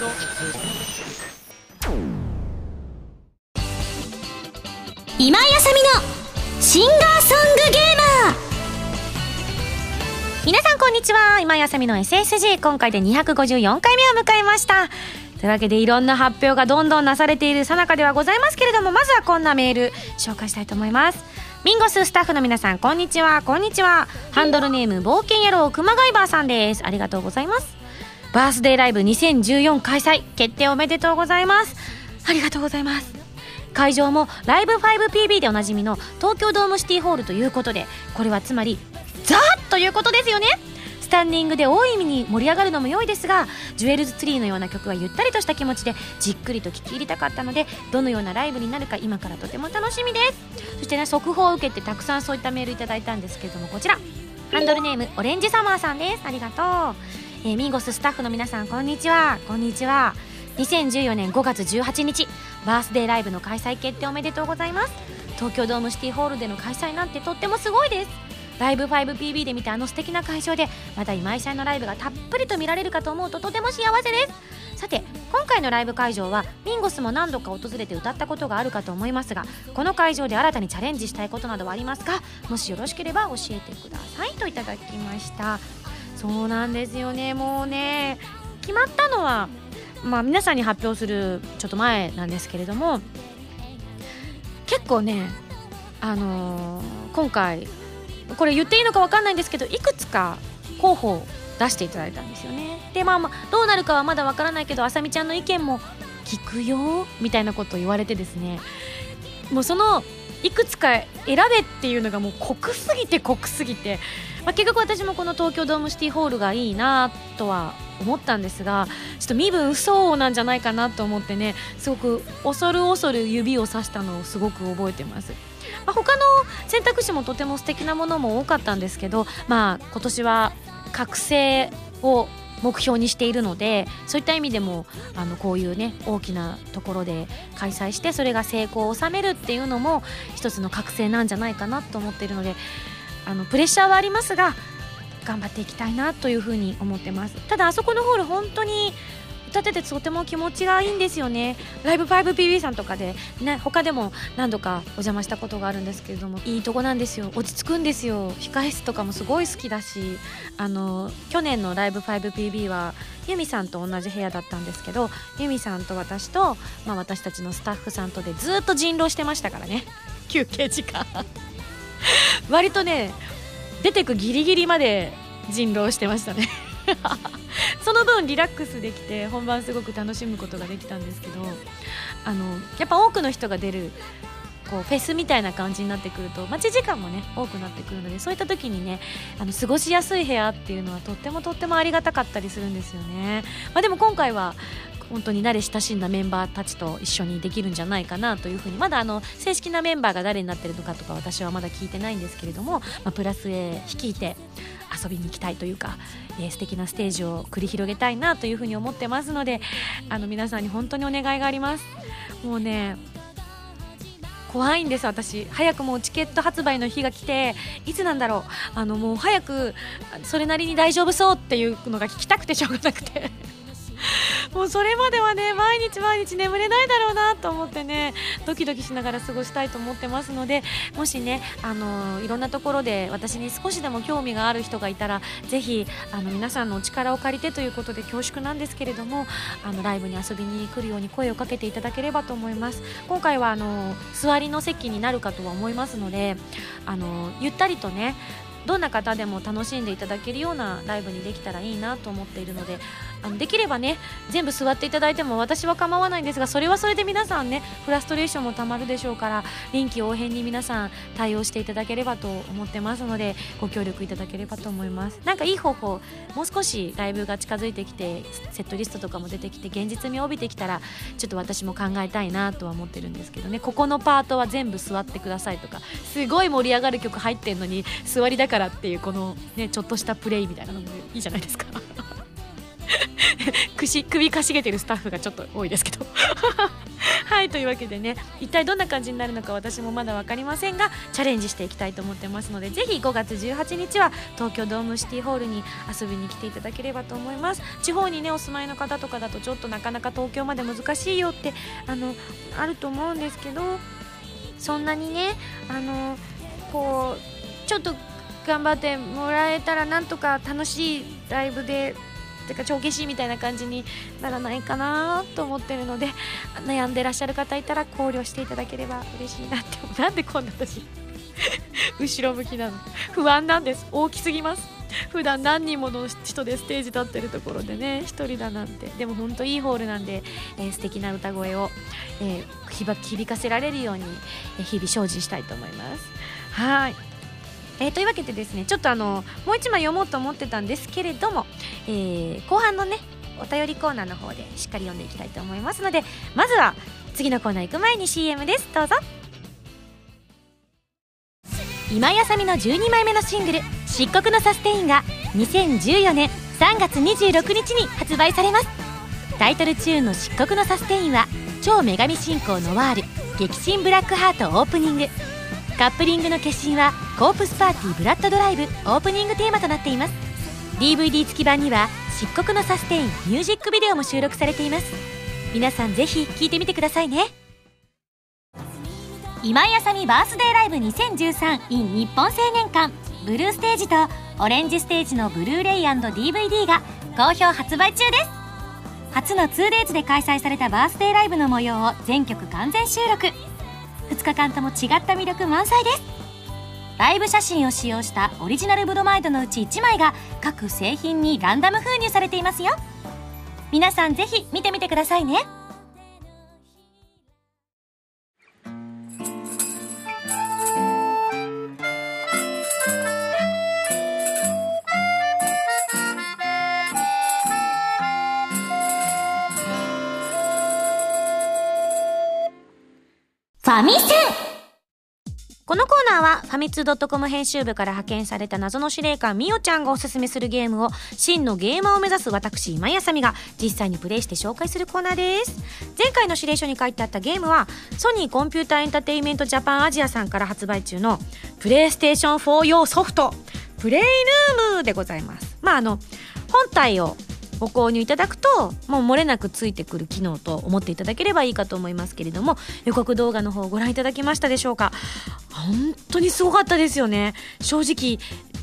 今井あさみのシンガーソングゲーマー。皆さんこんにちは。今井あさみの SSG 今回で254回目を迎えました。というわけでいろんな発表がどんどんなされているさなかではございますけれどもまずはこんなメール紹介したいと思います。ミンゴススタッフの皆さんこんにちは。こんにちは。ハンドルネーム冒険野郎熊谷バーさんです。ありがとうございます。バースデーライブ2014開催決定おめでとうございます。ありがとうございます。会場もライブ 5PB でおなじみの東京ドームシティホールということでこれはつまりザということですよね。スタンディングで大い意味に盛り上がるのも良いですがジュエルズツリーのような曲はゆったりとした気持ちでじっくりと聴き入りたかったのでどのようなライブになるか今からとても楽しみです。そしてね速報を受けてたくさんそういったメールいただいたんですけれどもこちら。ハンドルネームオレンジサマーさんです。ありがとう、えーミンゴススタッフの皆さんこんにちは。こんにちは。2014年5月18日バースデーライブの開催決定おめでとうございます。東京ドームシティホールでの開催なんてとってもすごいです。ライブ 5PB で見たあの素敵な会場でまた今井さんのライブがたっぷりと見られるかと思うととても幸せです。さて今回のライブ会場はミンゴスも何度か訪れて歌ったことがあるかと思いますがこの会場で新たにチャレンジしたいことなどはありますか？もしよろしければ教えてください。といただきました。そうなんですよね。もうね決まったのはまあ皆さんに発表するちょっと前なんですけれども結構ねあのー今回これ言っていいのか分かんないんですけどいくつか候補を出していただいたんですよね。でまあまあどうなるかはまだ分からないけどあさみちゃんの意見も聞くよみたいなことを言われてですねもうそのいくつか選べっていうのがもう濃すぎて濃すぎて、まあ、結局私もこの東京ドームシティホールがいいなとは思ったんですがちょっと身分不相応なんじゃないかなと思ってねすごく恐る恐る指をさしたのをすごく覚えてます。まあ、他の選択肢もとても素敵なものも多かったんですけど、まあ、今年は覚醒を目標にしているのでそういった意味でもあのこういうね大きなところで開催してそれが成功を収めるっていうのも一つの覚醒なんじゃないかなと思っているのであのプレッシャーはありますが頑張っていきたいなというふうに思ってます。ただあそこのホール本当に歌っててとても気持ちがいいんですよね。ライブ 5PB さんとかで、ね、他でも何度かお邪魔したことがあるんですけれどもいいとこなんですよ。落ち着くんですよ。控え室とかもすごい好きだしあの去年のライブ 5PB はユミさんと同じ部屋だったんですけどユミさんと私と、まあ、私たちのスタッフさんとでずっと人狼してましたからね。休憩時間。割とね出てくギリギリまで人狼してましたね。その分リラックスできて本番すごく楽しむことができたんですけどあのやっぱ多くの人が出るこうフェスみたいな感じになってくると待ち時間もね多くなってくるのでそういった時にねあの過ごしやすい部屋っていうのはとってもとってもありがたかったりするんですよね、まあ、でも今回は本当に慣れ親しんだメンバーたちと一緒にできるんじゃないかなというふうにまだあの正式なメンバーが誰になってるのかとか私はまだ聞いてないんですけれども、まあ、プラス A 率いて遊びに行きたいというか、えー素敵なステージを繰り広げたいなというふうに思ってますのであの皆さんに本当にお願いがあります。もうね怖いんです私。早くもうチケット発売の日が来ていつなんだろう。あのもう早くそれなりに大丈夫そうっていうのが聞きたくてしょうがなくて。もうそれまではね毎日毎日眠れないだろうなと思ってねドキドキしながら過ごしたいと思ってますのでもしねあのいろんなところで私に少しでも興味がある人がいたらぜひあの皆さんのお力を借りてということで恐縮なんですけれどもあのライブに遊びに来るように声をかけていただければと思います。今回はあの座りの席になるかとは思いますのであのゆったりとねどんな方でも楽しんでいただけるようなライブにできたらいいなと思っているのであのできればね全部座っていただいても私は構わないんですがそれはそれで皆さんねフラストレーションもたまるでしょうから臨機応変に皆さん対応していただければと思ってますのでご協力いただければと思います。なんかいい方法もう少しライブが近づいてきてセットリストとかも出てきて現実味を帯びてきたらちょっと私も考えたいなとは思ってるんですけどねここのパートは全部座ってくださいとかすごい盛り上がる曲入ってんのに座りだけからっていうこのねちょっとしたプレイみたいなのもいいじゃないですか。首首かしげてるスタッフがちょっと多いですけど。はいというわけでね一体どんな感じになるのか私もまだ分かりませんがチャレンジしていきたいと思ってますのでぜひ5月18日は東京ドームシティホールに遊びに来ていただければと思います。地方にねお住まいの方とかだとちょっとなかなか東京まで難しいよってあのあると思うんですけどそんなにねあのこうちょっと頑張ってもらえたらなんとか楽しいライブでてか帳消しみたいな感じにならないかなと思ってるので悩んでらっしゃる方いたら考慮していただければ嬉しいなってなんでこんな私後ろ向きなの不安なんです大きすぎます。普段何人もの人でステージ立ってるところでね1人だなんて。でも本当いいホールなんで、えー、素敵な歌声を、えー、響かせられるように、えー、日々精進したいと思います。はい。えー、というわけでですねちょっとあのもう一枚読もうと思ってたんですけれども、えー、後半のねお便りコーナーの方でしっかり読んでいきたいと思いますのでまずは次のコーナー行く前に CM です。どうぞ。今井あさみの12枚目のシングル「漆黒のサステイン」が2014年3月26日に発売されます。タイトルチューンの「漆黒のサステイン」は超女神信仰ノワール激震ブラックハートオープニング。カップリングの決心はコープスパーティーブラッドドライブオープニングテーマとなっています。DVD 付き版には漆黒のサステインミュージックビデオも収録されています。皆さんぜひ聴いてみてくださいね。今井あさみバースデーライブ 2013in 日本青年館。ブルーステージとオレンジステージのブルーレイ &DVD が好評発売中です。初の 2days で開催されたバースデーライブの模様を全曲完全収録。2日間とも違った魅力満載です。ライブ写真を使用したオリジナルブロマイドのうち1枚が各製品にランダム封入されていますよ。皆さんぜひ見てみてくださいね。ァミセン。このコーナーはファミツー .com 編集部から派遣された謎の司令官みおちゃんがおすすめするゲームを真のゲーマーを目指す私今井あさみが実際にプレイして紹介するコーナーです。前回の指令書に書いてあったゲームはソニーコンピュータエンターテインメントジャパンアジアさんから発売中のプレイステーション4用ソフトプレイルームでございます。まああの本体をご購入いただくともう漏れなくついてくる機能と思っていただければいいかと思いますけれども予告動画の方をご覧いただけましたでしょうか？本当にすごかったですよね。正直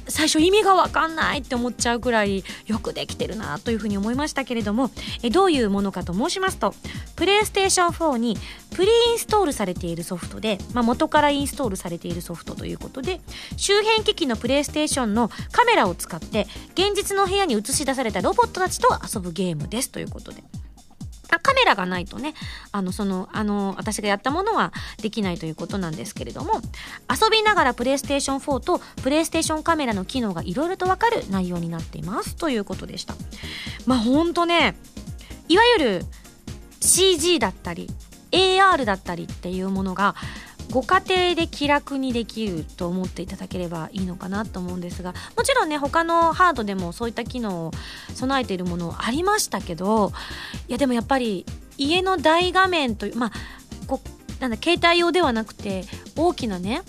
最初意味が分かんないって思っちゃうくらいよくできてるなというふうに思いましたけれどもえどういうものかと申しますとプレイステーション4にプリインストールされているソフトで、まあ、元からインストールされているソフトということで周辺機器のプレイステーションのカメラを使って現実の部屋に映し出されたロボットたちと遊ぶゲームですということで。あカメラがないとねあのそのあの私がやったものはできないということなんですけれども遊びながらプレイステーション4とプレイステーションカメラの機能がいろいろと分かる内容になっています。ということでした。まあほんとねいわゆる CG だったり AR だったりっていうものがご家庭で気楽にできると思っていただければいいのかなと思うんですがもちろんね他のハードでもそういった機能を備えているものありましたけどいやでもやっぱり家の大画面というまあこなんだ携帯用ではなくて大きなね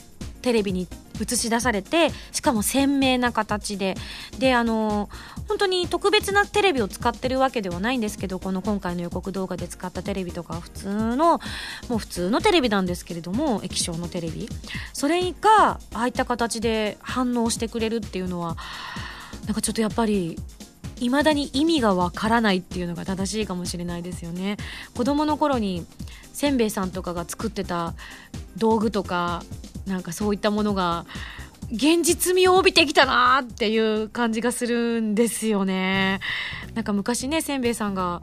テレビに映し出されてしかも鮮明な形で。であの本当に特別なテレビを使ってるわけではないんですけどこの今回の予告動画で使ったテレビとか普通のもう普通のテレビなんですけれども液晶のテレビ。それがああいった形で反応してくれるっていうのはなんかちょっとやっぱり未だに意味がわからないっていうのが正しいかもしれないですよね。子供の頃にせんべいさんとかが作ってた道具とかなんかそういったものが現実味を帯びてきたなっていう感じがするんですよね。なんか昔ね、せんべいさんが、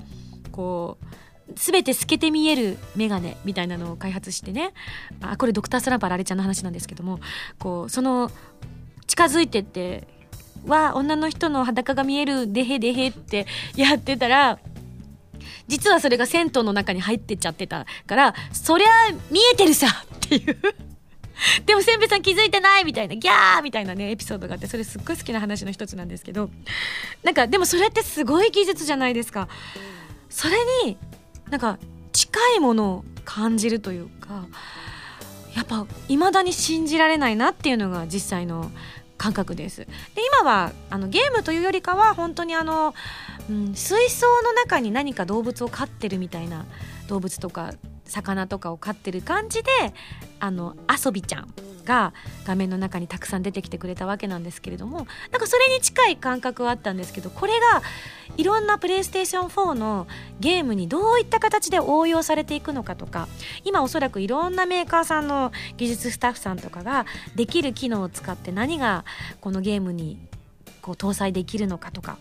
こう、全て透けて見えるメガネみたいなのを開発してね。あ、これドクタースランプあられちゃんの話なんですけども、こう、その、近づいてって、は、女の人の裸が見える、でへでへってやってたら、実はそれが銭湯の中に入ってっちゃってたから、そりゃ見えてるさっていう でもせんべいさん気づいてないみたいな、ギャーみたいなね、エピソードがあって、それすっごい好きな話の一つなんですけど、なんか、でもそれってすごい技術じゃないですか。それに、なんか、近いものを感じるというかやっぱ未だに信じられないなっていうのが実際の感覚ですで今はあのゲームというよりかは本当にあの、うん、水槽の中に何か動物を飼ってるみたいな動物とか魚とかを飼ってる感じであの遊びちゃんが画面の中にたくさん出てきてくれたわけなんですけれどもなんかそれに近い感覚はあったんですけどこれがいろんなプレイステーション4のゲームにどういった形で応用されていくのかとか今おそらくいろんなメーカーさんの技術スタッフさんとかができる機能を使って何がこのゲームにこう搭載できるのかとか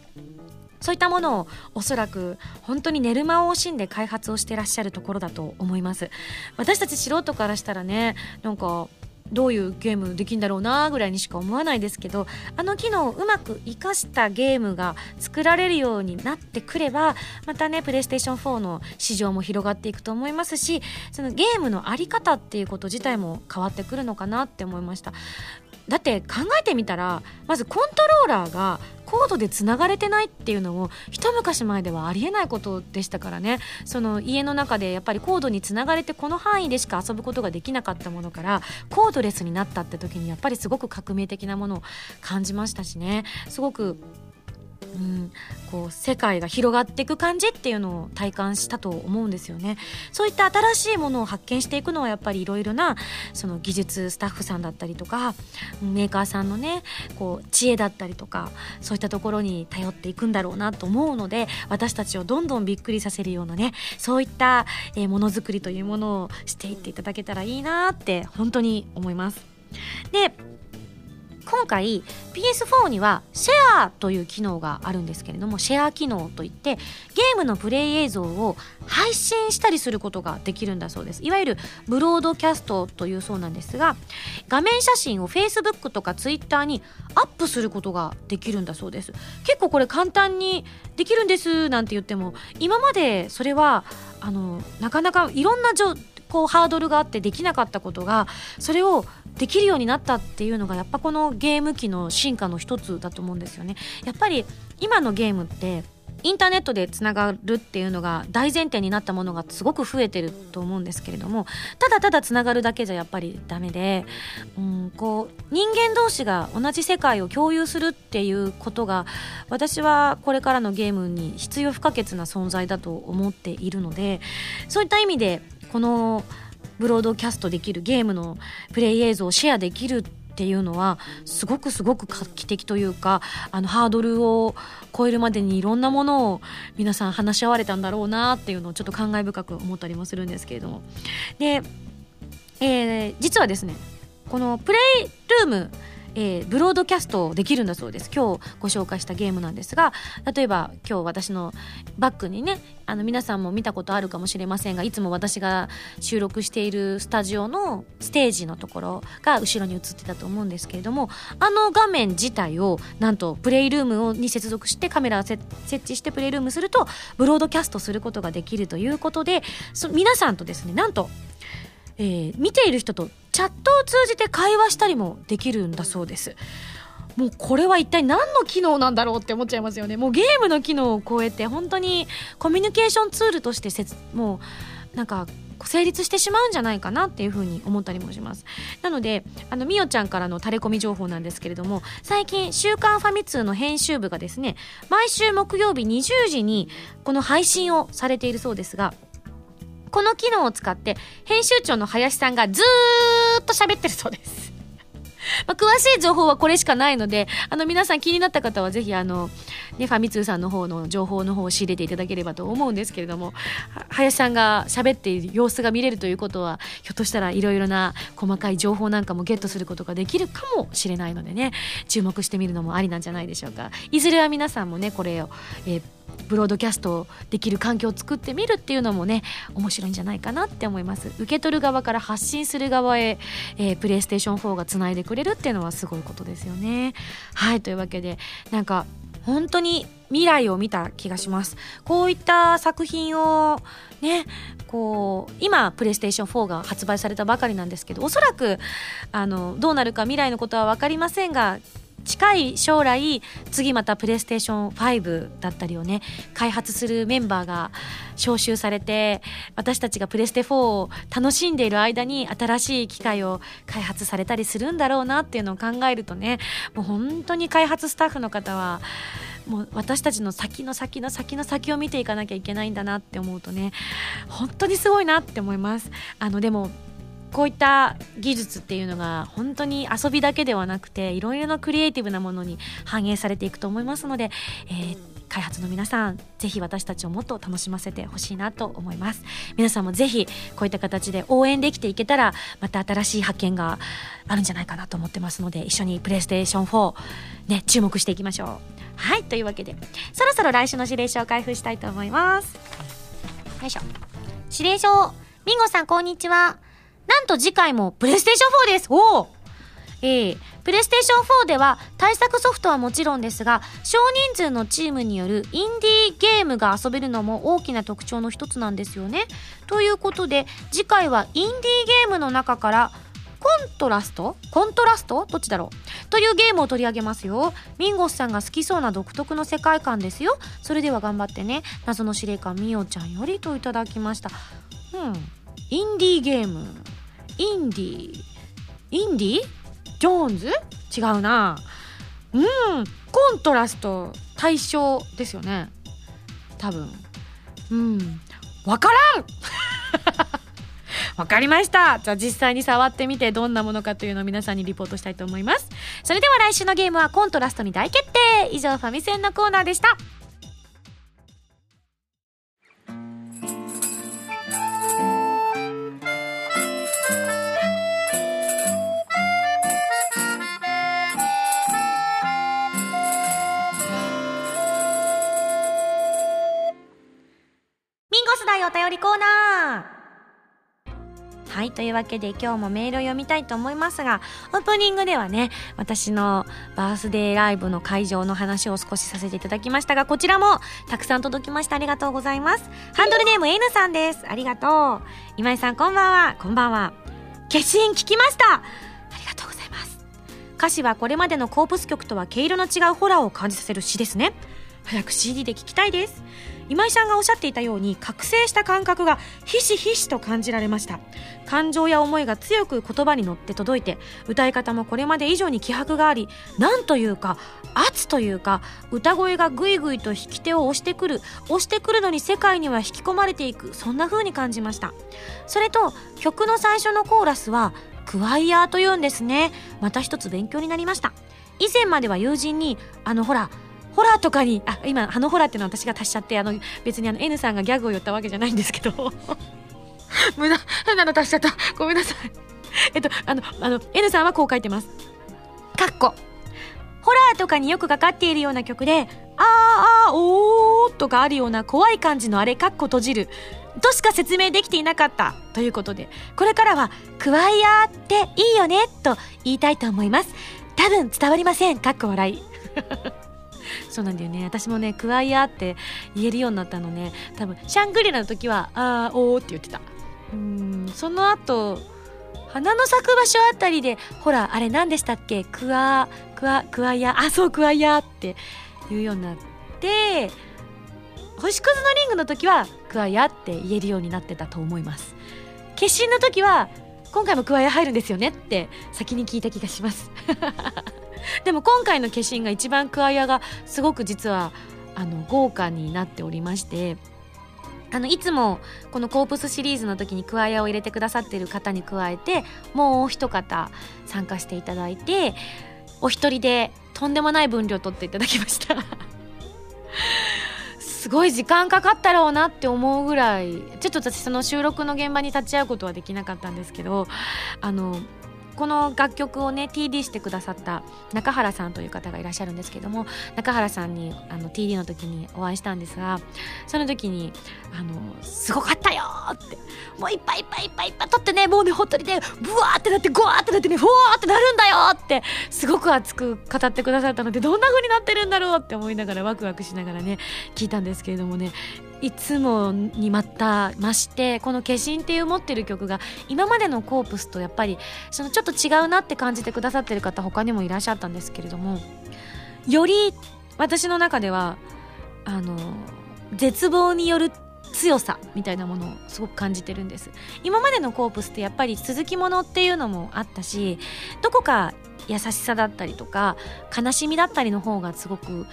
そういったものをおそらく本当に寝る間を惜しんで開発をしてらっしゃるところだと思います。私たち素人からしたらねなんかどういうゲームできるんだろうなぐらいにしか思わないですけどあの機能をうまく活かしたゲームが作られるようになってくればまたねプレイステーション4の市場も広がっていくと思いますしそのゲームの在り方っていうこと自体も変わってくるのかなって思いました。だって考えてみたらまずコントローラーがコードでつながれてないっていうのも一昔前ではありえないことでしたからね。その家の中でやっぱりコードにつながれてこの範囲でしか遊ぶことができなかったものからコードレスになったって時にやっぱりすごく革命的なものを感じましたしね。すごくうん、こう世界が広がっていく感じっていうのを体感したと思うんですよねそういった新しいものを発見していくのはやっぱりいろいろなその技術スタッフさんだったりとかメーカーさんのねこう知恵だったりとかそういったところに頼っていくんだろうなと思うので私たちをどんどんびっくりさせるようなねそういったものづくりというものをしていっていただけたらいいなって本当に思います。で今回 PS4 にはシェアという機能があるんですけれどもシェア機能といってゲームのプレイ映像を配信したりすることができるんだそうです。いわゆるブロードキャストというそうなんですが画面写真を Facebook とか Twitter にアップすることができるんだそうです。結構これ簡単にできるんですなんて言っても今までそれはあのなかなかいろんなこうハードルがあってできなかったことがそれをできるようになったっていうのがやっぱこのゲーム機の進化の一つだと思うんですよね。やっぱり今のゲームってインターネットでつながるっていうのが大前提になったものがすごく増えてると思うんですけれどもただただつながるだけじゃやっぱりダメで、うん、こう人間同士が同じ世界を共有するっていうことが私はこれからのゲームに必要不可欠な存在だと思っているのでそういった意味でこのブロードキャストできるゲームのプレイ映像をシェアできるっていうのはすごくすごく画期的というかあのハードルを超えるまでにいろんなものを皆さん話し合われたんだろうなっていうのをちょっと感慨深く思ったりもするんですけれども。で、えー、実はですねこのプレイルームえー、ブロードキャストできるんだそうです。今日ご紹介したゲームなんですが例えば今日私のバックにねあの皆さんも見たことあるかもしれませんがいつも私が収録しているスタジオのステージのところが後ろに映ってたと思うんですけれどもあの画面自体をなんとプレイルームに接続してカメラを設置してプレイルームするとブロードキャストすることができるということで皆さんとですねなんとえー、見ている人とチャットを通じて会話したりもできるんだそうです。もうこれは一体何の機能なんだろうって思っちゃいますよね。もうゲームの機能を超えて本当にコミュニケーションツールとしてせつもうなんか成立してしまうんじゃないかなっていうふうに思ったりもしますなのであのみおちゃんからのタレコミ情報なんですけれども最近「週刊ファミ通」の編集部がですね毎週木曜日20時にこの配信をされているそうですがこの機能を使って編集長の林さんがずーっと喋ってるそうです。まあ、詳しい情報はこれしかないので、あの皆さん気になった方はぜひあの、ね、ファミ通さんの方の情報の方を仕入れていただければと思うんですけれども、林さんが喋っている様子が見れるということは、ひょっとしたらいろいろな細かい情報なんかもゲットすることができるかもしれないのでね、注目してみるのもありなんじゃないでしょうか。いずれは皆さんもね、これを、えーブロードキャストできる環境を作ってみるっていうのもね面白いんじゃないかなって思います。受け取る側から発信する側へ、えー、プレイステーション4がつないでくれるっていうのはすごいことですよね。はいというわけでなんか本当に未来を見た気がします。こういった作品をねこう今プレイステーション4が発売されたばかりなんですけどおそらくあのどうなるか未来のことは分かりませんが近い将来次またプレイステーション5だったりをね開発するメンバーが招集されて私たちがプレステ4を楽しんでいる間に新しい機械を開発されたりするんだろうなっていうのを考えるとねもう本当に開発スタッフの方はもう私たちの先の先の先の先を見ていかなきゃいけないんだなって思うとね本当にすごいなって思います。あのでもこういった技術っていうのが本当に遊びだけではなくていろいろなクリエイティブなものに反映されていくと思いますので、えー、開発の皆さんぜひ私たちをもっと楽しませてほしいなと思います皆さんもぜひこういった形で応援できていけたらまた新しい発見があるんじゃないかなと思ってますので一緒にプレイステーション4ね注目していきましょう。はいというわけでそろそろ来週の指令書を開封したいと思いますよいしょ指令書ミンゴさんこんにちは。なんと次回もプレイステーション4ですおおえー、プレイステーション4では対策ソフトはもちろんですが少人数のチームによるインディーゲームが遊べるのも大きな特徴の一つなんですよね。ということで次回はインディーゲームの中からコントラスト？コントラスト？どっちだろう？というゲームを取り上げますよ。ミンゴスさんが好きそうな独特の世界観ですよ。それでは頑張ってね。謎の司令官みおちゃんよりといただきました。うん。インディーゲーム。インディー。インディー？ジョーンズ？違うな。うん。コントラスト対象ですよね。多分。うん。わからん！わかりました。じゃあ実際に触ってみてどんなものかというのを皆さんにリポートしたいと思います。それでは来週のゲームはコントラストに大決定。以上ファミセンのコーナーでした。便りコーナー。はいというわけで今日もメールを読みたいと思いますがオープニングではね私のバースデーライブの会場の話を少しさせていただきましたがこちらもたくさん届きました。ありがとうございます。ハンドルネーム N さんです。ありがとう。今井さんこんばんは。こんばんは決心聞きました。ありがとうございます。歌詞はこれまでのコープス曲とは毛色の違うホラーを感じさせる詩ですね。早く CD で聞きたいです。今井さんがおっしゃっていたように覚醒した感覚がひしひしと感じられました。感情や思いが強く言葉に乗って届いて歌い方もこれまで以上に気迫がありなんというか圧というか歌声がぐいぐいと引き手を押してくる押してくるのに世界には引き込まれていくそんな風に感じました。それと曲の最初のコーラスはクワイヤーというんですね。また一つ勉強になりました。以前までは友人にあのほらホラーとかにあ今あのホラーっていうのは私が足しちゃってあの別にあの N さんがギャグを言ったわけじゃないんですけど。無駄変なの足しちゃった。ごめんなさい。えっとあのあの N さんはこう書いてます。かっこ。ホラーとかによくかかっているような曲で「あーあーおー」とかあるような怖い感じのあれかっこ閉じる。としか説明できていなかった。ということでこれからは「クワイヤーっていいよね」と言いたいと思います。多分伝わりません。かっこ笑い そうなんだよね。私もねクワイアって言えるようになったのね。多分シャングリラの時はあーおーって言ってた。うんその後花の咲く場所あたりでほらあれ何でしたっけ？クワクワクワイヤあそうクワイヤって言うようになって星屑のリングの時はクワイヤって言えるようになってたと思います。決心の時は今回もクワイヤ入るんですよねって先に聞いた気がします。でも今回の化身が一番クワイアがすごく実はあの豪華になっておりましてあのいつもこのコープスシリーズの時にクワイアを入れてくださっている方に加えてもう一方参加していただいてお一人でとんでもない分量取っていただきました。すごい時間かかったろうなって思うぐらいちょっと私その収録の現場に立ち会うことはできなかったんですけどあのこの楽曲をね TD してくださった中原さんという方がいらっしゃるんですけども中原さんにあの TD の時にお会いしたんですがその時に「あのすごかったよ!」って「もういっぱいいっぱいいっぱいいっぱい撮ってねもうねほっとりでブワーってなってゴワーってなってねふわーってなるんだよ!」ってすごく熱く語ってくださったのでどんな風になってるんだろうって思いながらワクワクしながらね聞いたんですけれどもねいつもにまた増してこの「化身」っていう持ってる曲が今までのコープスとやっぱりそのちょっと違うなって感じてくださってる方他にもいらっしゃったんですけれどもより私の中ではあの絶望による強さみたいなものをすごく感じてるんです。今までのコープスってやっぱり続きものっていうのもあったしどこか優しさだったりとか悲しみだったりの方がすごく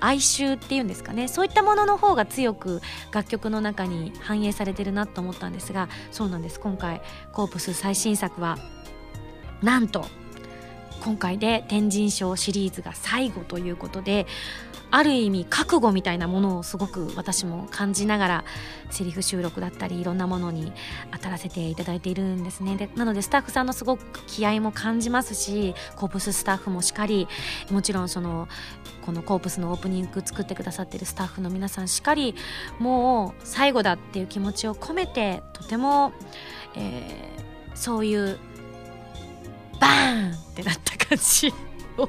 哀愁っていうんですかね。そういったものの方が強く楽曲の中に反映されてるなと思ったんですが。そうなんです。今回コープス最新作はなんと今回で天神賞シリーズが最後ということである意味覚悟みたいなものをすごく私も感じながらセリフ収録だったりいろんなものに当たらせていただいているんですね。でなのでスタッフさんのすごく気合も感じますしコープススタッフもしっかりもちろんそのこのコープスのオープニング作ってくださっているスタッフの皆さんしっかりもう最後だっていう気持ちを込めてとても、えー、そういうバーンってなった感じを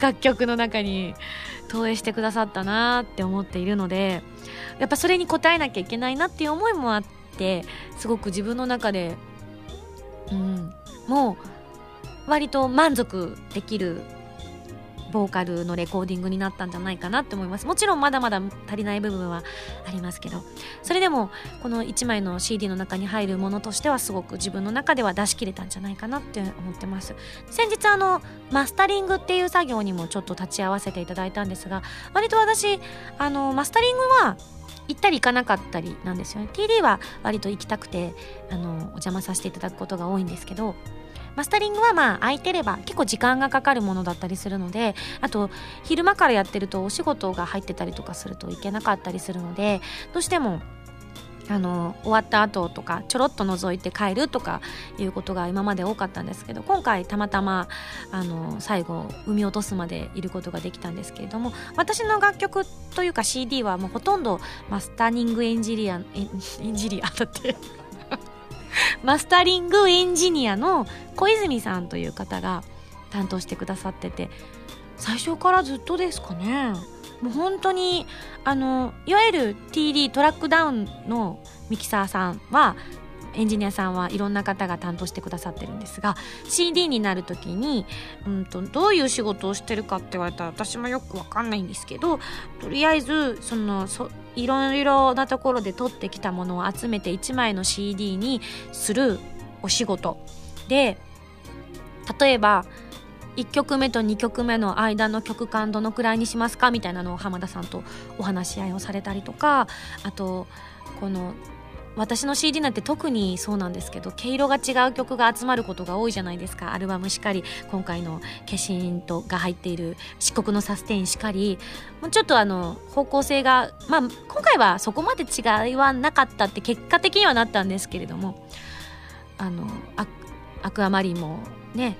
楽曲の中に投影してくださったなって思っているのでやっぱそれに応えなきゃいけないなっていう思いもあってすごく自分の中で、うん、もう割と満足できるボーカルのレコーディングになったんじゃないかなって思います。もちろんまだまだ足りない部分はありますけど。それでもこの1枚の CD の中に入るものとしてはすごく自分の中では出し切れたんじゃないかなって思ってます。先日あのマスタリングっていう作業にもちょっと立ち会わせていただいたんですが割と私あのマスタリングは行ったり行かなかったりなんですよね。TD は割と行きたくてあのお邪魔させていただくことが多いんですけどマスタリングはまあ空いてれば結構時間がかかるものだったりするのであと昼間からやってるとお仕事が入ってたりとかするといけなかったりするのでどうしてもあの終わった後とかちょろっと覗いて帰るとかいうことが今まで多かったんですけど今回たまたまあの最後産み落とすまでいることができたんですけれども私の楽曲というか CD はもうほとんどマスタリングエンジニアエンジニアだってマスタリングエンジニアの小泉さんという方が担当してくださってて最初からずっとですかね。もう本当にあのいわゆる TD トラックダウンのミキサーさんはエンジニアさんはいろんな方が担当してくださってるんですが CD になる時に、うんと、どういう仕事をしてるかって言われたら私もよくわかんないんですけどとりあえずそのそいろいろなところで取ってきたものを集めて1枚の CD にするお仕事で例えば1曲目と2曲目の間の曲間どのくらいにしますかみたいなのを浜田さんとお話し合いをされたりとかあとこの私の CD なんて特にそうなんですけど毛色が違う曲が集まることが多いじゃないですか。アルバムしかり今回の「化身」とが入っている「漆黒のサステイン」しかり。もうちょっとあの方向性がまあ今回はそこまで違いはなかったって結果的にはなったんですけれどもあのアクアマリンもね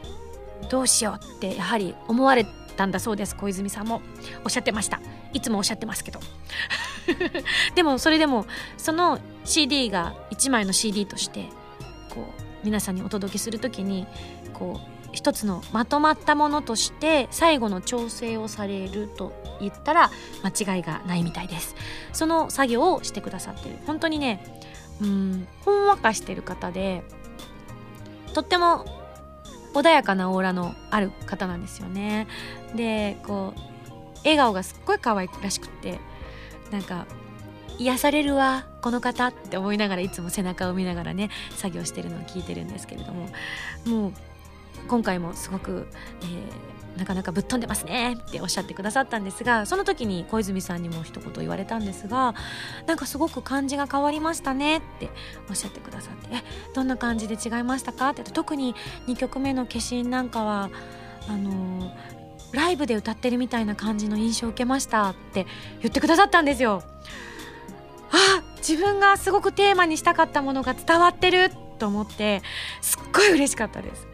どうしようってやはり思われたんだそうです。小泉さんもおっしゃってました。いつもおっしゃってますけど。でもそれでもその CD が1枚の CD としてこう皆さんにお届けする時にこう一つのまとまったものとして最後の調整をされると言ったら間違いがないみたいです。その作業をしてくださってる。本当にねうんほんわかしてる方でとっても穏やかなオーラのある方なんですよね。でこう笑顔がすっごい可愛らしくってなんか癒されるわこの方って思いながらいつも背中を見ながらね作業してるのを聞いてるんですけれどももう今回もすごく、えー、なかなかぶっ飛んでますねっておっしゃってくださったんですがその時に小泉さんにも一言言われたんですがなんかすごく感じが変わりましたねっておっしゃってくださってえどんな感じで違いましたか？って特に2曲目の「化身」なんかはあのーライブで歌ってるみたいな感じの印象を受けましたって言ってくださったんですよ。あ自分がすごくテーマにしたかったものが伝わってると思ってすっごい嬉しかったです。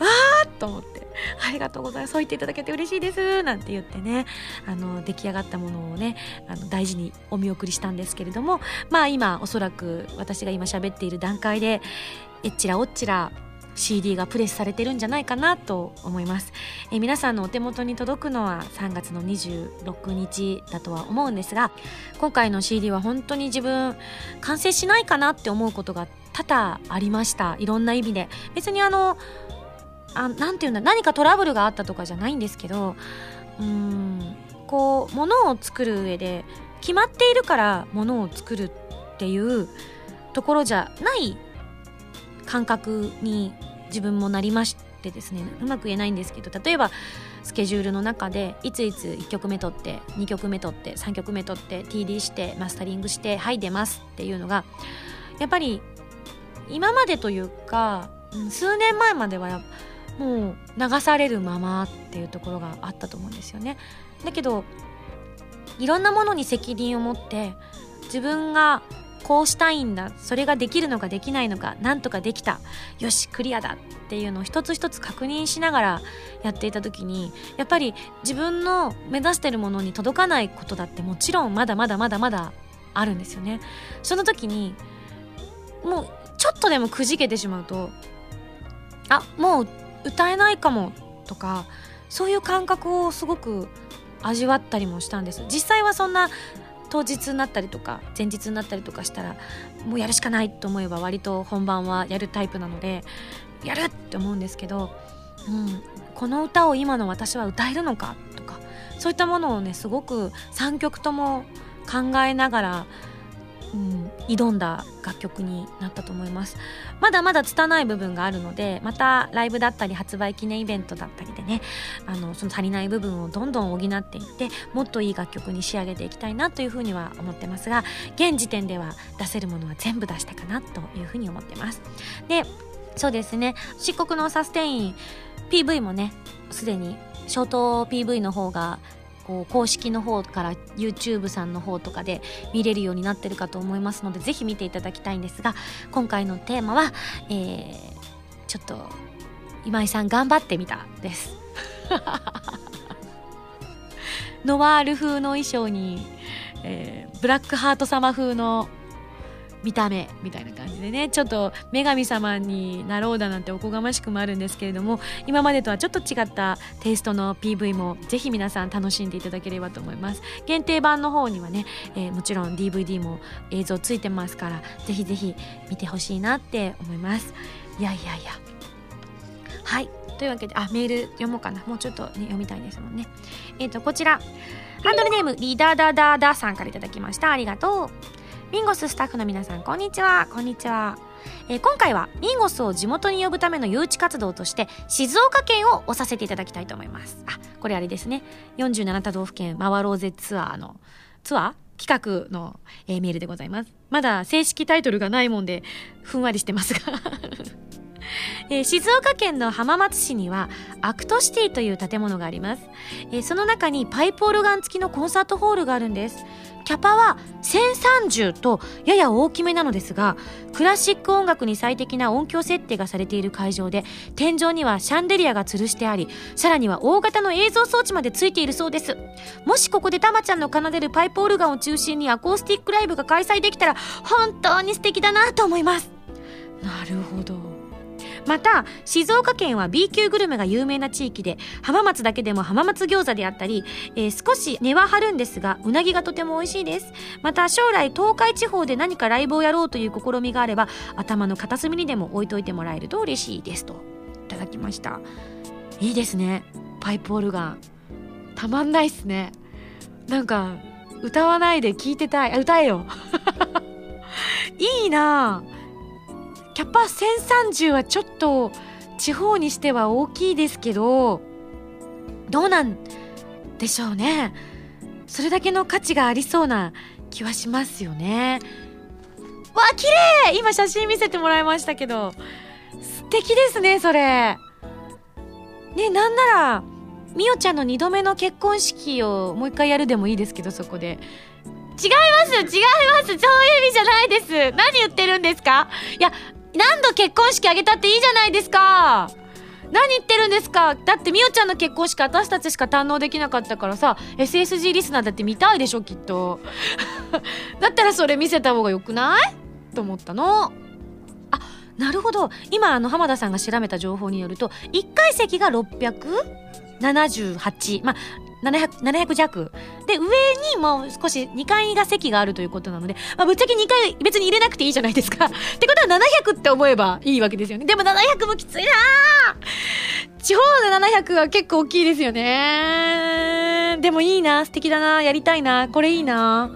あーと思って。ありがとうございます。そう言っていただけて嬉しいです。なんて言ってね。あの出来上がったものをねあの大事にお見送りしたんですけれどもまあ今おそらく私が今喋っている段階でえっちらおっちら CD がプレスされてるんじゃないかなと思います、えー、皆さんのお手元に届くのは3月の26日だとは思うんですが今回の CD は本当に自分完成しないかなって思うことが多々ありました。いろんな意味で。別にあのあなんていうんだ何かトラブルがあったとかじゃないんですけどうんこう物を作る上で決まっているから物を作るっていうところじゃない感覚に自分もなりましてですねうまく言えないんですけど例えばスケジュールの中でいついつ1曲目撮って2曲目撮って3曲目撮って TD してマスタリングしてはい出ますっていうのがやっぱり今までというか数年前まではもう流されるままっていうところがあったと思うんですよね。だけどいろんなものに責任を持って自分がこうしたいんだ。それができるのかできないのか。なんとかできた。よしクリアだっていうのを一つ一つ確認しながらやっていた時にやっぱり自分の目指してるものに届かないことだってもちろんまだまだまだまだあるんですよね。その時にもうちょっとでもくじけてしまうとあもう歌えないかもとかそういう感覚をすごく味わったりもしたんです。実際はそんな当日になったりとか前日になったりとかしたらもうやるしかないと思えば割と本番はやるタイプなのでやるって思うんですけど、うん、この歌を今の私は歌えるのかとかそういったものをねすごく3曲とも考えながらうん、挑んだ楽曲になったと思います。まだまだ拙い部分があるのでまたライブだったり発売記念イベントだったりでねあのその足りない部分をどんどん補っていってもっといい楽曲に仕上げていきたいなというふうには思ってますが現時点では出せるものは全部出したかなというふうに思ってます。でそうですね。漆黒のサステイン PV もねすでにショート PV の方がこう公式の方から YouTube さんの方とかで見れるようになってるかと思いますのでぜひ見ていただきたいんですが今回のテーマは、えー、ちょっと今井さん頑張ってみたです。ノワール風の衣装に、えー、ブラックハート様風の見た目みたいな感じでねちょっと女神様になろうだなんておこがましくもあるんですけれども今までとはちょっと違ったテイストの PV もぜひ皆さん楽しんでいただければと思います。限定版の方にはね、えー、もちろん DVD も映像ついてますからぜひぜひ見てほしいなって思います。いやいやいや。はい。というわけであメール読もうかな。もうちょっと、ね、読みたいですもんね。えっ、ー、とこちら。ハンドルネームリダダダダさんから頂きました。ありがとう。ミンゴススタッフの皆さんこんにちは。こんにちは、えー、今回はミンゴスを地元に呼ぶための誘致活動として静岡県を押させていただきたいと思います。あこれあれですね。47都道府県回ろうぜツアーのツアー？企画の、えー、メールでございます。まだ正式タイトルがないもんでふんわりしてますが。えー、静岡県の浜松市にはアクトシティという建物があります、えー、その中にパイプオルガン付きのコンサートホールがあるんです。キャパは1030とやや大きめなのですがクラシック音楽に最適な音響設定がされている会場で天井にはシャンデリアが吊るしてありさらには大型の映像装置までついているそうです。もしここでたまちゃんの奏でるパイプオルガンを中心にアコースティックライブが開催できたら本当に素敵だなと思います。なるほど。また静岡県は B 級グルメが有名な地域で浜松だけでも浜松餃子であったり、えー、少し値は張るんですがうなぎがとても美味しいです。また将来東海地方で何かライブをやろうという試みがあれば頭の片隅にでも置いといてもらえると嬉しいですと。いただきました。いいですね。パイプオルガンたまんないっすね。なんか歌わないで聞いてたい。あ歌えよ。いいなあキャパ1030はちょっと地方にしては大きいですけどどうなんでしょうね。それだけの価値がありそうな気はしますよね。わ綺麗！今写真見せてもらいましたけど素敵ですねそれ。ねなんならみおちゃんの2度目の結婚式をもう一回やるでもいいですけどそこで。違います！違います！そういう意味じゃないです！何言ってるんですか？いや何度結婚式あげたっていいじゃないですか。何言ってるんですか。だってみおちゃんの結婚式私たちしか堪能できなかったからさ SSG リスナーだって見たいでしょきっと。だったらそれ見せた方がよくない？と思ったの。あなるほど。今あの浜田さんが調べた情報によると1階席が678まあ 700, 700弱。で上にもう少し2階が席があるということなので、まあ、ぶっちゃけ2階別に入れなくていいじゃないですか。ってことは700って思えばいいわけですよね。でも700もきついな地方で700は結構大きいですよね。でもいいな。素敵だな。やりたいな。これいいな。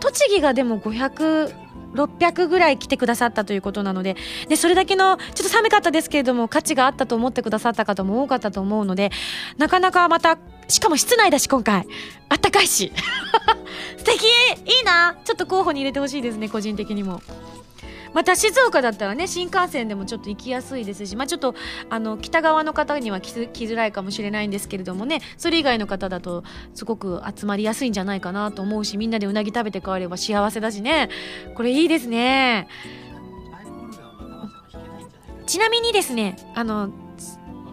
栃木がでも500 600ぐらい来てくださったということなのででそれだけのちょっと寒かったですけれども価値があったと思ってくださった方も多かったと思うのでなかなかまたしかも室内だし今回。あったかいし。素敵。いいな。ちょっと候補に入れてほしいですね個人的にも。また静岡だったらね新幹線でもちょっと行きやすいですし、まあ、ちょっとあの北側の方には来づらいかもしれないんですけれどもねそれ以外の方だとすごく集まりやすいんじゃないかなと思うしみんなでうなぎ食べて帰れば幸せだしね。これいいですね。ちなみにですねあの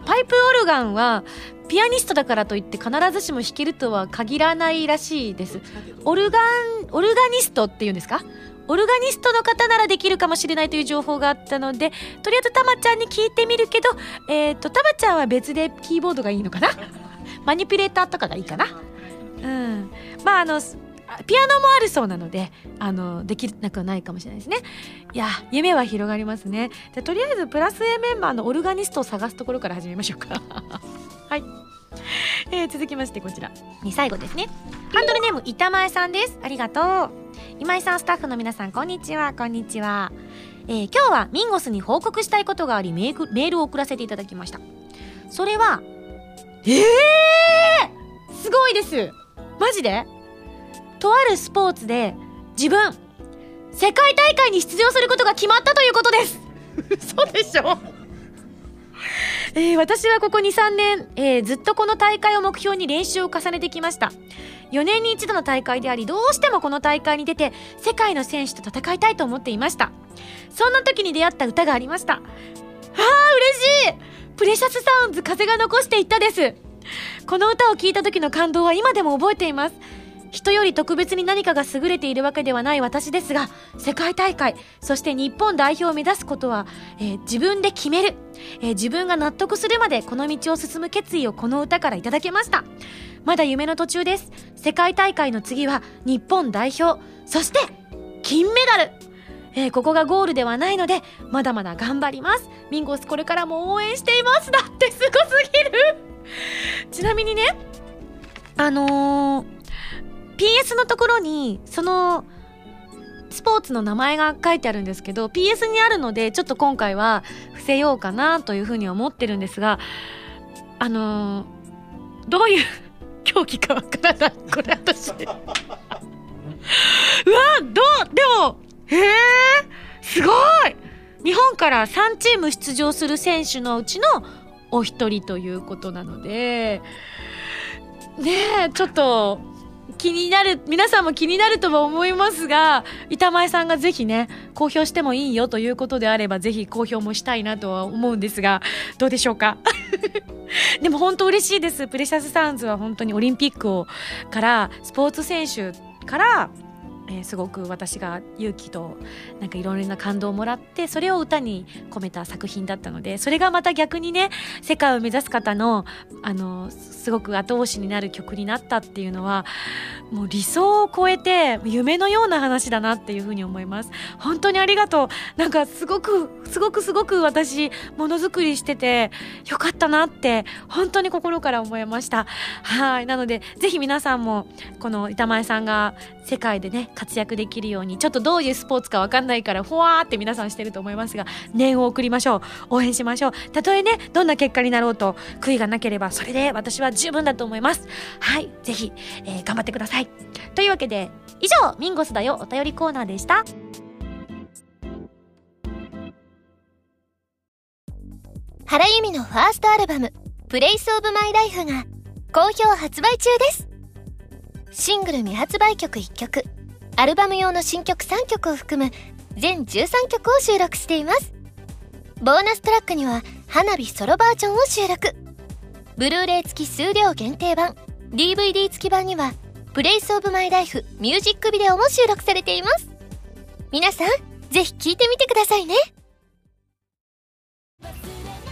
パイプオルガンはピアニストだからといって必ずしも弾けるとは限らないらしいです。オルガンオルガニストっていうんですか？オルガニストの方ならできるかもしれないという情報があったのでとりあえずたまちゃんに聞いてみるけどえっ、ー、とたまちゃんは別でキーボードがいいのかな？マニピュレーターとかがいいかな？うん。まああのピアノもあるそうなのであのできなくはないかもしれないですね。いや夢は広がりますね。でとりあえずプラス A メンバーのオルガニストを探すところから始めましょうか。はい、えー、続きましてこちら。に最後ですね。ハンドルネーム板前さんです。ありがとう。今井さんスタッフの皆さんこんにちは。こんにちは、えー、今日はミンゴスに報告したいことがありメールを送らせていただきました。それはえー、すごいです。マジで？とあるスポーツで自分世界大会に出場することが決まったということです 嘘でしょ？えー、私はここ2、3年、えー、ずっとこの大会を目標に練習を重ねてきました。4年に一度の大会であり、どうしてもこの大会に出て、世界の選手と戦いたいと思っていました。そんな時に出会った歌がありました。ああ、嬉しいプレシャスサウンズ風が残していったです。この歌を聴いた時の感動は今でも覚えています。人より特別に何かが優れているわけではない私ですが、世界大会、そして日本代表を目指すことは、えー、自分で決める、えー、自分が納得するまでこの道を進む決意をこの歌からいただけました。まだ夢の途中です。世界大会の次は日本代表、そして金メダルえー、ここがゴールではないので、まだまだ頑張ります。ミンゴスこれからも応援しています。だってすごすぎるちなみにね、あのー、PS のところに、その、スポーツの名前が書いてあるんですけど、PS にあるので、ちょっと今回は伏せようかなというふうに思ってるんですが、あのー、どういう 競技かわからない。これ私。うわ、どう、でも、ええ、すごい日本から3チーム出場する選手のうちのお一人ということなので、ねえ、ちょっと、気になる、皆さんも気になるとは思いますが、板前さんがぜひね、公表してもいいよということであれば、ぜひ公表もしたいなとは思うんですが、どうでしょうか？でも本当嬉しいです。プレシャスサウンズは本当にオリンピックを、から、スポーツ選手から、えー、すごく私が勇気となんかいろいろな感動をもらってそれを歌に込めた作品だったのでそれがまた逆にね世界を目指す方のあのすごく後押しになる曲になったっていうのはもう理想を超えて夢のような話だなっていうふうに思います。本当にありがとう。なんかすごくすごくすごく私ものづくりしててよかったなって本当に心から思いました。はい。なのでぜひ皆さんもこの板前さんが世界でね活躍できるようにちょっとどういうスポーツかわかんないからふわーって皆さんしてると思いますが念を送りましょう。応援しましょうたとえねどんな結果になろうと悔いがなければそれで私は十分だと思います。はいぜひ、えー、頑張ってください。というわけで以上ミンゴスだよお便りコーナーでした。原由美のファーストアルバム「プレイスオブマイライフが好評発売中です。シングル未発売曲1曲。アルバム用の新曲3曲を含む全13曲を収録しています。ボーナストラックには花火ソロバージョンを収録。ブルーレイ付き数量限定版。DVD 付き版には Place of my life ミュージックビデオも収録されています。皆さん是非聴いてみてくださいね。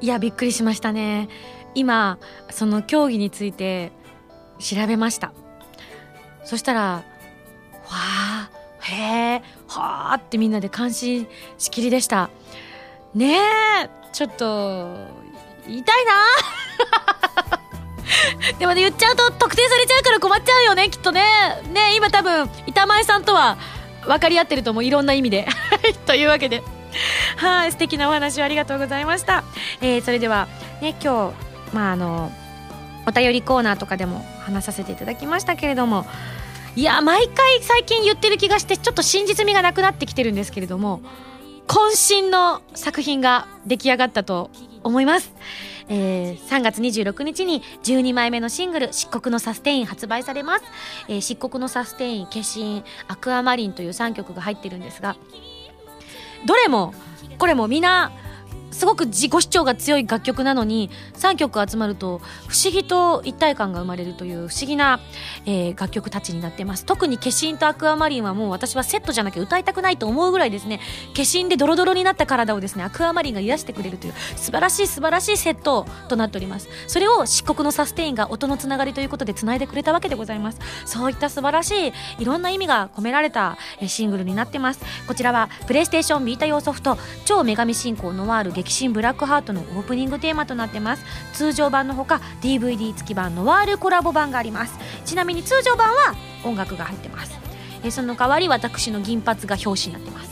いやびっくりしましたね。今その競技について調べました。そしたらわあへえはあってみんなで感心しきりでした。ねえちょっと言いたいな でもね言っちゃうと特定されちゃうから困っちゃうよねきっとね。ね今多分板前さんとは分かり合ってると思う。いろんな意味で。というわけで。はい素敵なお話をありがとうございました、えー、それではね今日まああのお便りコーナーとかでも話させていただきましたけれどもいや毎回最近言ってる気がしてちょっと真実味がなくなってきてるんですけれども渾身の作品が出来上がったと思います、えー、3月26日に12枚目のシングル「漆黒のサステイン」発売されます、えー、漆黒のサステイン化身アクアマリンという3曲が入ってるんですがどれもこれもみんなすごく自己主張が強い楽曲なのに3曲集まると不思議と一体感が生まれるという不思議な、えー、楽曲たちになってます。特に化身とアクアマリンはもう私はセットじゃなきゃ歌いたくないと思うぐらいですね。化身でドロドロになった体をですねアクアマリンが癒してくれるという素晴らしい素晴らしいセットとなっております。それを漆黒のサステインが音のつながりということでつないでくれたわけでございます。そういった素晴らしいいろんな意味が込められたシングルになってます。こちらはプレイステーションビータ用ソフト超女神進行ノワール激震ブラックハートのオープニングテーマとなってます。通常版のほか DVD 付き版のワールコラボ版があります。ちなみに通常版は音楽が入ってます。えその代わり私の銀髪が表紙になってます。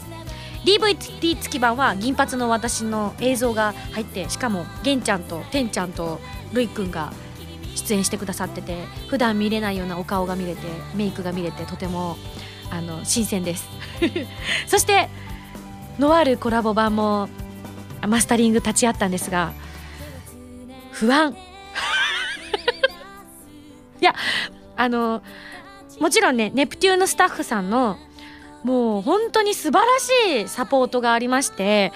DVD 付き版は銀髪の私の映像が入ってしかも玄ちゃんとてんちゃんとるいくんが出演してくださってて普段見れないようなお顔が見れてメイクが見れてとてもあの新鮮です。そしてノワールコラボ版もマスタリング立ち会ったんですが不安。いやあのもちろんねネプテューンのスタッフさんのもう本当に素晴らしいサポートがありまして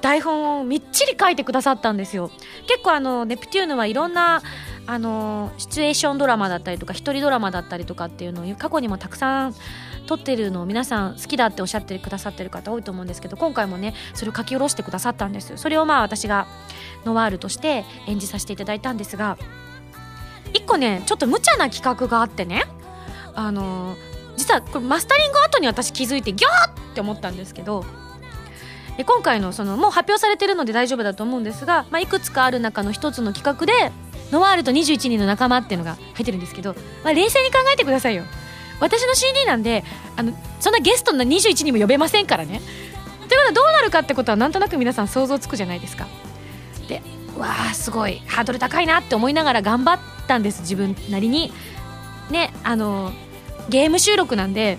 台本をみっちり書いてくださったんですよ。結構あのネプテューヌはいろんなあのシチュエーションドラマだったりとか一人ドラマだったりとかっていうのを過去にもたくさん撮ってるのを皆さん好きだっておっしゃってくださってる方多いと思うんですけど今回もねそれを書き下ろしてくださったんですそれをまあ私がノワールとして演じさせていただいたんですが一個ねちょっと無茶な企画があってねあの実はこれマスタリング後に私気づいてギャーって思ったんですけどで今回のそのもう発表されてるので大丈夫だと思うんですが、まあ、いくつかある中の一つの企画でノワールと21人の仲間っていうのが入ってるんですけど、まあ、冷静に考えてくださいよ。私の CD なんであのそんなゲストの21人も呼べませんからね。ということはどうなるかってことはなんとなく皆さん想像つくじゃないですか。でわあすごい。ハードル高いなって思いながら頑張ったんです自分なりに。ねあのゲーム収録なんで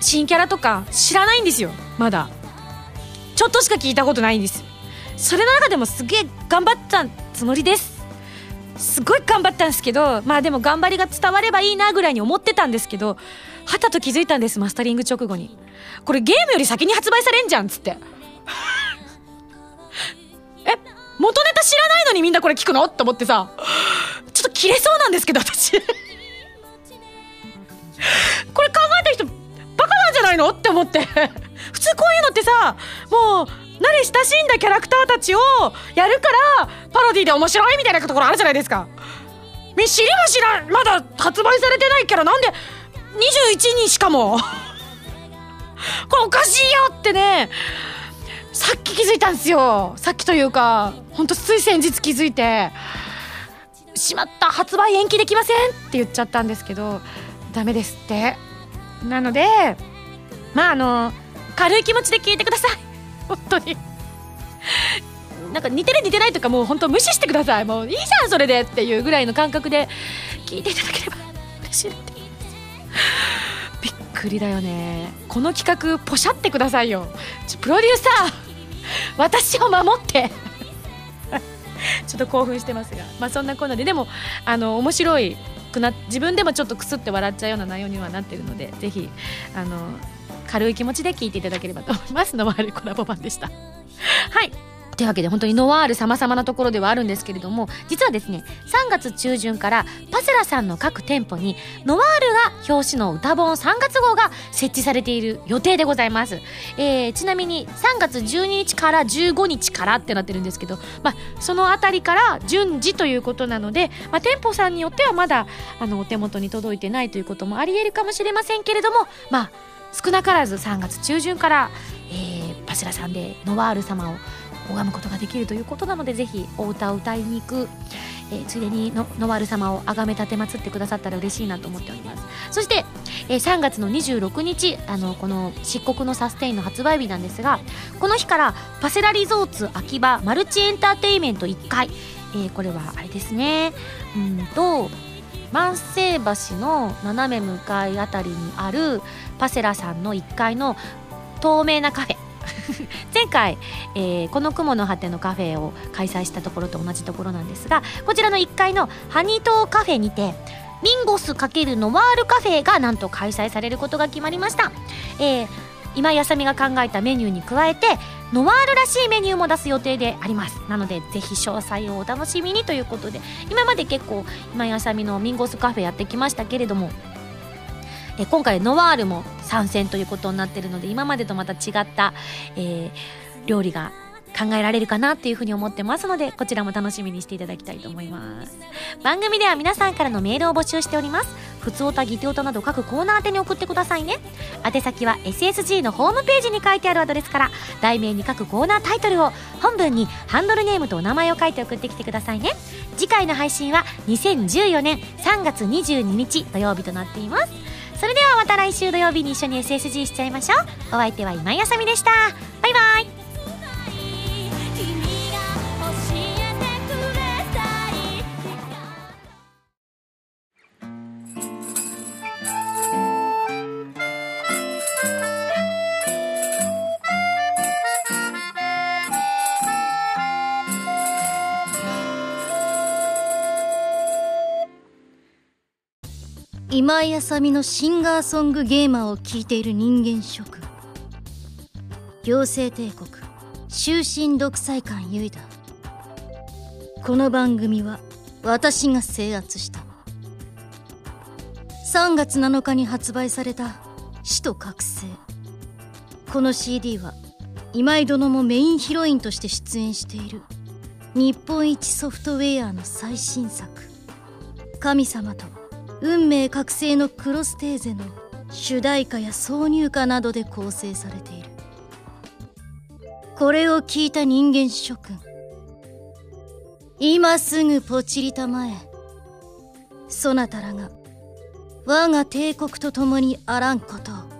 新キャラとか知らないんですよまだ。ちょっとしか聞いたことないんです。それの中でもすげえ頑張ったつもりです。すごい頑張ったんですけどまあでも頑張りが伝わればいいなぐらいに思ってたんですけどはたと気づいたんですマスタリング直後に。これゲームより先に発売されんじゃんっつって。え元ネタ知らないのにみんなこれ聞くの？って思ってさ。ちょっと切れそうなんですけど私。これ考えた人バカなんじゃないの？って思って。普通こういうのってさもう慣れ親しんだキャラクターたちをやるからパロディで面白いみたいなところあるじゃないですか。知りも知らん。まだ発売されてないキャラなんで21人しかも。これおかしいよってね。さっき気づいたんですよ。さっきというかほんとつい先日気づいて。しまった。発売延期できませんって言っちゃったんですけどダメですって。なのでまああの軽い気持ちで聞いてください。本当に。なんか似てる似てないとかもう本当無視してください。もういいじゃんそれでっていうぐらいの感覚で聞いていただければ嬉しいって。びっくりだよね。この企画ポシャってくださいよ。プロデューサー私を守って。ちょっと興奮してますが、まあ、そんなこんなで。でもあの面白いくな自分でもちょっとくすって笑っちゃうような内容にはなってるのでぜひあの軽い気持ちで聞いていただければと思います。ノワールコラボ版でした。はい。というわけで本当にノワール様々なところではあるんですけれども実はですね3月中旬からパセラさんの各店舗にノワールが表紙の歌本3月号が設置されている予定でございます、えー、ちなみに3月12日から15日からってなってるんですけど、まあ、その辺りから順次ということなので、まあ、店舗さんによってはまだあのお手元に届いてないということもありえるかもしれませんけれどもまあ少なからず3月中旬から、えー、パセラさんでノワール様を拝むことができるということなのでぜひお歌を歌いに行く、えー、ついでにノワール様を崇め立てまつってくださったら嬉しいなと思っております。そして、えー、3月の26日あのこの漆黒のサステインの発売日なんですがこの日からパセラリゾーツ秋葉マルチエンターテイメント1階、えー、これはあれですね。うんと万世橋の斜め向かいあたりにあるパセラさんの1階の透明なカフェ。前回、えー、この雲の果てのカフェを開催したところと同じところなんですがこちらの1階のハニートーカフェにてミンゴス×ノワールカフェがなんと開催されることが決まりました、えー、今やさみが考えたメニューに加えてノワールらしいメニューも出す予定であります。なのでぜひ詳細をお楽しみにということで今まで結構今やさみのミンゴスカフェやってきましたけれどもえ今回ノワールも参戦ということになってるので今までとまた違った、えー、料理が考えられるかなっていうふうに思ってますのでこちらも楽しみにしていただきたいと思います。番組では皆さんからのメールを募集しております。ふつおたぎておたなど各コーナー宛てに送ってくださいね。宛先は SSG のホームページに書いてあるアドレスから題名に各コーナータイトルを本文にハンドルネームとお名前を書いて送ってきてくださいね。次回の配信は2014年3月22日土曜日となっています。それではまた来週土曜日に一緒に SSG しちゃいましょう。お相手は今井あさみでした。バイバイ。今井あさみのシンガーソングゲーマーを聴いている人間諸君。行政帝国終身独裁官ユイダこの番組は私が制圧した。3月7日に発売された死と覚醒。この CD は今井殿もメインヒロインとして出演している。日本一ソフトウェアの最新作。神様と運命覚醒のクロステーゼの主題歌や挿入歌などで構成されている。これを聞いた人間諸君。今すぐポチリたまえそなたらが我が帝国と共にあらんことを。